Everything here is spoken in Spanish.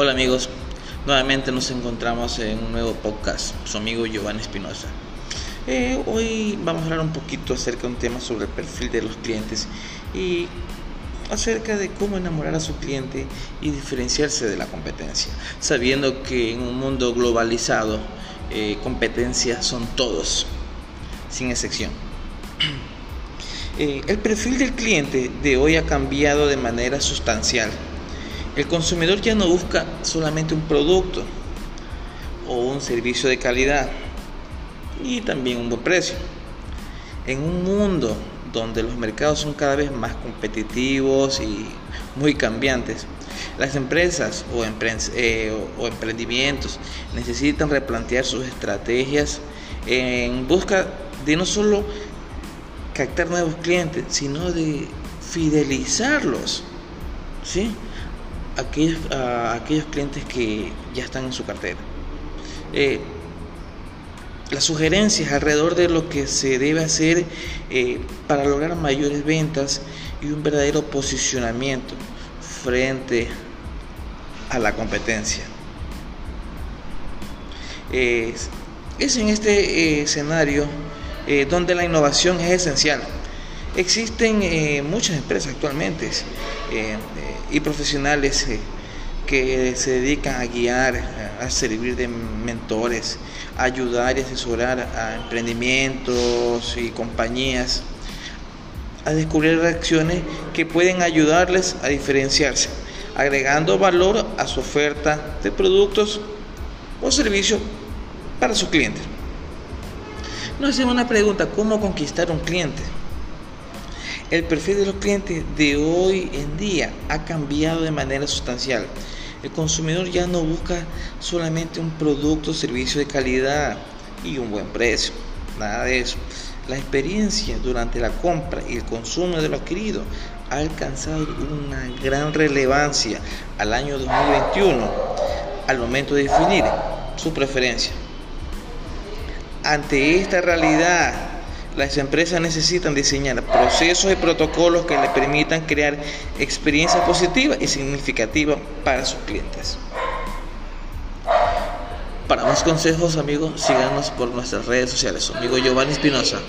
Hola amigos, nuevamente nos encontramos en un nuevo podcast, su amigo Giovanni Espinosa. Eh, hoy vamos a hablar un poquito acerca de un tema sobre el perfil de los clientes y acerca de cómo enamorar a su cliente y diferenciarse de la competencia, sabiendo que en un mundo globalizado eh, competencia son todos, sin excepción. Eh, el perfil del cliente de hoy ha cambiado de manera sustancial el consumidor ya no busca solamente un producto o un servicio de calidad y también un buen precio. En un mundo donde los mercados son cada vez más competitivos y muy cambiantes, las empresas o, eh, emprendimientos necesitan replantear sus estrategias en busca de no solo captar nuevos clientes, sino de fidelizarlos. ¿sí? Aquellos, a aquellos clientes que ya están en su cartera. Eh, las sugerencias alrededor de lo que se debe hacer eh, para lograr mayores ventas y un verdadero posicionamiento frente a la competencia. es en este eh, escenario donde la innovación es esencial. Existen muchas empresas actualmente y profesionales eh, que se dedican a guiar, a servir de mentores, a ayudar y asesorar a emprendimientos y compañías a descubrir reacciones que pueden ayudarles a diferenciarse, agregando valor a su oferta de productos o servicios para sus clientes. Nos hacemos una pregunta, ¿cómo conquistar un cliente? El perfil de los clientes de hoy en día ha cambiado de manera sustancial. El consumidor ya no busca solamente un producto o servicio de calidad y un buen precio. Nada de eso. La experiencia durante la compra y el consumo de lo adquirido ha alcanzado una gran relevancia al año 2021 al momento de definir su preferencia. Ante esta realidad las empresas necesitan diseñar procesos y protocolos que les permitan crear experiencias positivas y significativas para sus clientes. Para más consejos, amigos, síganos por nuestras redes sociales. Amigo Giovanni Espinosa.